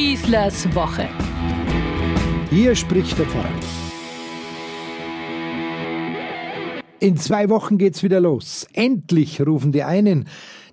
Schießlers Woche. Hier spricht der Pfarrer. In zwei Wochen geht's wieder los. Endlich rufen die einen,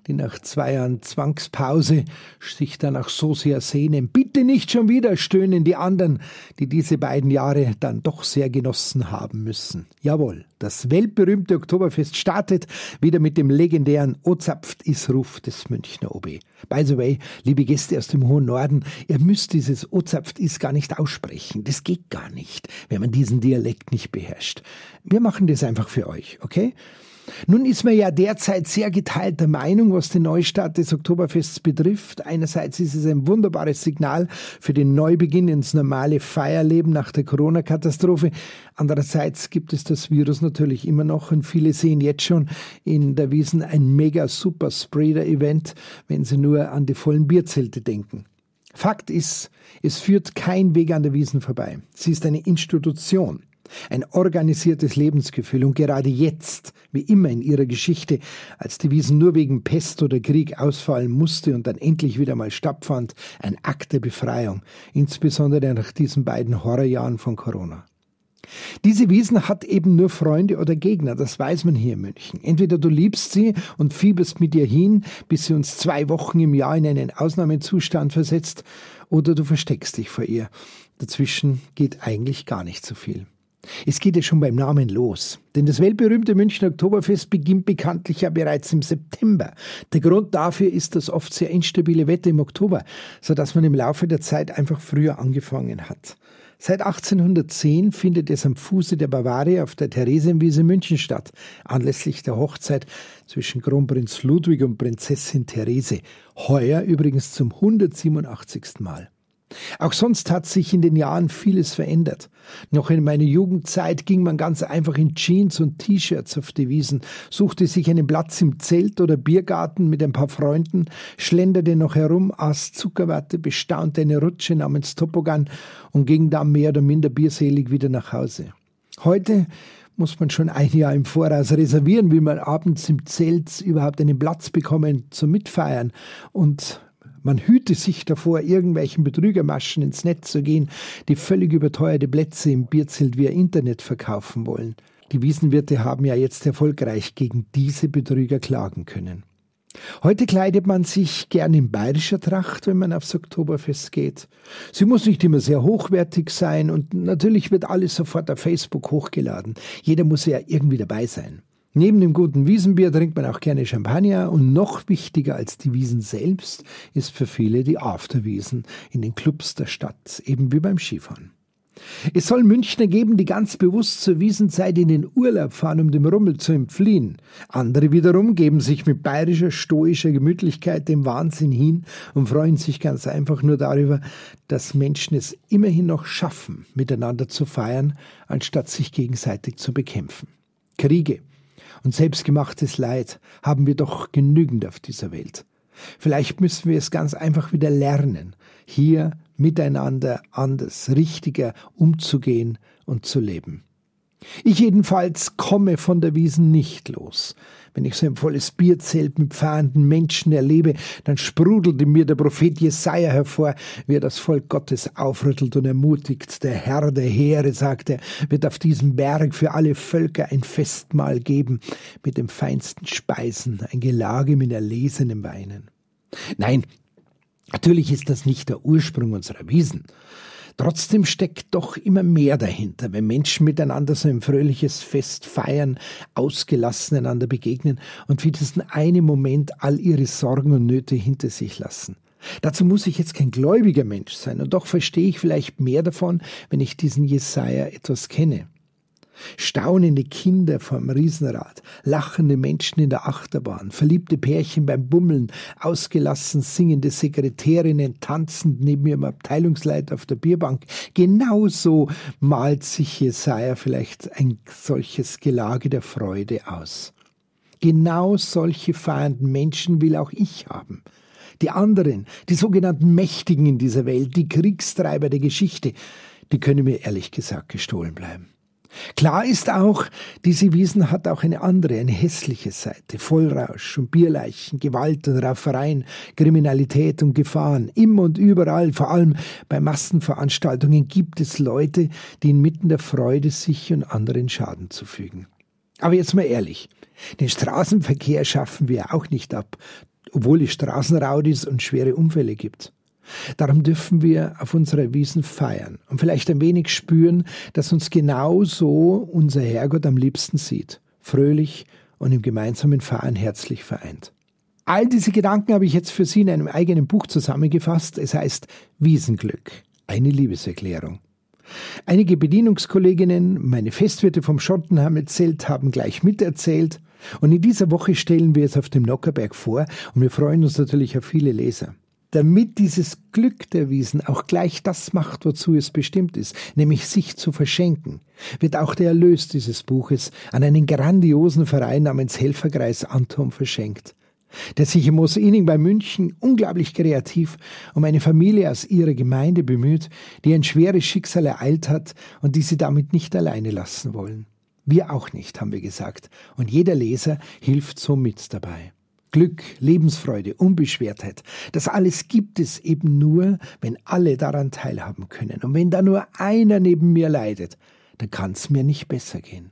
die nach zwei Jahren Zwangspause sich danach so sehr sehnen. Bitte nicht schon wieder, stöhnen die anderen, die diese beiden Jahre dann doch sehr genossen haben müssen. Jawohl, das weltberühmte Oktoberfest startet wieder mit dem legendären Ozapft Isruf des Münchner OB. By the way, liebe Gäste aus dem hohen Norden, ihr müsst dieses Ozapft Is gar nicht aussprechen. Das geht gar nicht, wenn man diesen Dialekt nicht beherrscht. Wir machen das einfach für euch, okay? Nun ist man ja derzeit sehr geteilter Meinung, was den Neustart des Oktoberfests betrifft. Einerseits ist es ein wunderbares Signal für den Neubeginn ins normale Feierleben nach der Corona-Katastrophe. Andererseits gibt es das Virus natürlich immer noch und viele sehen jetzt schon in der Wiesen ein mega super Spreader-Event, wenn sie nur an die vollen Bierzelte denken. Fakt ist, es führt kein Weg an der Wiesen vorbei. Sie ist eine Institution. Ein organisiertes Lebensgefühl und gerade jetzt, wie immer in ihrer Geschichte, als die Wiesen nur wegen Pest oder Krieg ausfallen musste und dann endlich wieder mal stattfand, ein Akt der Befreiung, insbesondere nach diesen beiden Horrorjahren von Corona. Diese Wiesen hat eben nur Freunde oder Gegner, das weiß man hier in München. Entweder du liebst sie und fieberst mit ihr hin, bis sie uns zwei Wochen im Jahr in einen Ausnahmezustand versetzt, oder du versteckst dich vor ihr. Dazwischen geht eigentlich gar nicht so viel. Es geht ja schon beim Namen los. Denn das weltberühmte Münchner Oktoberfest beginnt bekanntlich ja bereits im September. Der Grund dafür ist das oft sehr instabile Wetter im Oktober, so dass man im Laufe der Zeit einfach früher angefangen hat. Seit 1810 findet es am Fuße der Bavaria auf der Theresienwiese München statt, anlässlich der Hochzeit zwischen Kronprinz Ludwig und Prinzessin Therese. Heuer übrigens zum 187. Mal. Auch sonst hat sich in den Jahren vieles verändert. Noch in meiner Jugendzeit ging man ganz einfach in Jeans und T-Shirts auf die Wiesen, suchte sich einen Platz im Zelt oder Biergarten mit ein paar Freunden, schlenderte noch herum, aß Zuckerwatte, bestaunte eine Rutsche namens Topogan und ging dann mehr oder minder bierselig wieder nach Hause. Heute muss man schon ein Jahr im Voraus reservieren, wie man abends im Zelt überhaupt einen Platz bekommen zum Mitfeiern und man hüte sich davor, irgendwelchen Betrügermaschen ins Netz zu gehen, die völlig überteuerte Plätze im Bierzelt via Internet verkaufen wollen. Die Wiesenwirte haben ja jetzt erfolgreich gegen diese Betrüger klagen können. Heute kleidet man sich gern in bayerischer Tracht, wenn man aufs Oktoberfest geht. Sie muss nicht immer sehr hochwertig sein und natürlich wird alles sofort auf Facebook hochgeladen. Jeder muss ja irgendwie dabei sein. Neben dem guten Wiesenbier trinkt man auch gerne Champagner und noch wichtiger als die Wiesen selbst ist für viele die Afterwiesen in den Clubs der Stadt, eben wie beim Skifahren. Es soll Münchner geben, die ganz bewusst zur Wiesenzeit in den Urlaub fahren, um dem Rummel zu entfliehen. Andere wiederum geben sich mit bayerischer, stoischer Gemütlichkeit dem Wahnsinn hin und freuen sich ganz einfach nur darüber, dass Menschen es immerhin noch schaffen, miteinander zu feiern, anstatt sich gegenseitig zu bekämpfen. Kriege, und selbstgemachtes Leid haben wir doch genügend auf dieser Welt. Vielleicht müssen wir es ganz einfach wieder lernen, hier miteinander anders, richtiger umzugehen und zu leben. Ich jedenfalls komme von der Wiesen nicht los. Wenn ich so ein volles Bierzelt mit fahrenden Menschen erlebe, dann sprudelt in mir der Prophet Jesaja hervor, wie er das Volk Gottes aufrüttelt und ermutigt. Der Herr der Heere, sagt er, wird auf diesem Berg für alle Völker ein Festmahl geben, mit den feinsten Speisen, ein Gelage mit erlesenem Weinen. Nein, natürlich ist das nicht der Ursprung unserer Wiesen. Trotzdem steckt doch immer mehr dahinter, wenn Menschen miteinander so ein fröhliches Fest feiern, ausgelassen einander begegnen und für diesen einen Moment all ihre Sorgen und Nöte hinter sich lassen. Dazu muss ich jetzt kein gläubiger Mensch sein, und doch verstehe ich vielleicht mehr davon, wenn ich diesen Jesaja etwas kenne. Staunende Kinder vom Riesenrad, lachende Menschen in der Achterbahn, verliebte Pärchen beim Bummeln, ausgelassen singende Sekretärinnen tanzend neben ihrem Abteilungsleiter auf der Bierbank. Genauso malt sich Jesaja vielleicht ein solches Gelage der Freude aus. Genau solche feiernden Menschen will auch ich haben. Die anderen, die sogenannten Mächtigen in dieser Welt, die Kriegstreiber der Geschichte, die können mir ehrlich gesagt gestohlen bleiben. Klar ist auch, diese Wiesen hat auch eine andere, eine hässliche Seite. Vollrausch und Bierleichen, Gewalt und Raufereien, Kriminalität und Gefahren. Immer und überall, vor allem bei Massenveranstaltungen, gibt es Leute, die inmitten der Freude sich und anderen Schaden zufügen. Aber jetzt mal ehrlich, den Straßenverkehr schaffen wir auch nicht ab, obwohl es Straßenraudis und schwere Unfälle gibt. Darum dürfen wir auf unserer Wiesen feiern und vielleicht ein wenig spüren, dass uns genau so unser Herrgott am liebsten sieht, fröhlich und im gemeinsamen Feiern herzlich vereint. All diese Gedanken habe ich jetzt für Sie in einem eigenen Buch zusammengefasst. Es heißt Wiesenglück, eine Liebeserklärung. Einige Bedienungskolleginnen, meine Festwirte vom Schottenhamel Zelt haben gleich miterzählt und in dieser Woche stellen wir es auf dem Nockerberg vor und wir freuen uns natürlich auf viele Leser damit dieses Glück der Wiesen auch gleich das macht, wozu es bestimmt ist, nämlich sich zu verschenken, wird auch der Erlös dieses Buches an einen grandiosen Verein namens Helferkreis Anton verschenkt, der sich im Mooseining bei München unglaublich kreativ um eine Familie aus ihrer Gemeinde bemüht, die ein schweres Schicksal ereilt hat und die sie damit nicht alleine lassen wollen. Wir auch nicht, haben wir gesagt, und jeder Leser hilft so mit dabei. Glück, Lebensfreude, Unbeschwertheit, das alles gibt es eben nur, wenn alle daran teilhaben können. Und wenn da nur einer neben mir leidet, dann kann es mir nicht besser gehen.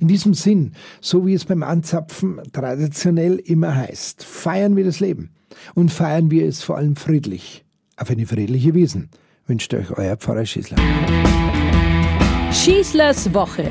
In diesem Sinn, so wie es beim Anzapfen traditionell immer heißt, feiern wir das Leben und feiern wir es vor allem friedlich. Auf eine friedliche Wiesen wünscht euch euer Pfarrer Schießler. Schießlers Woche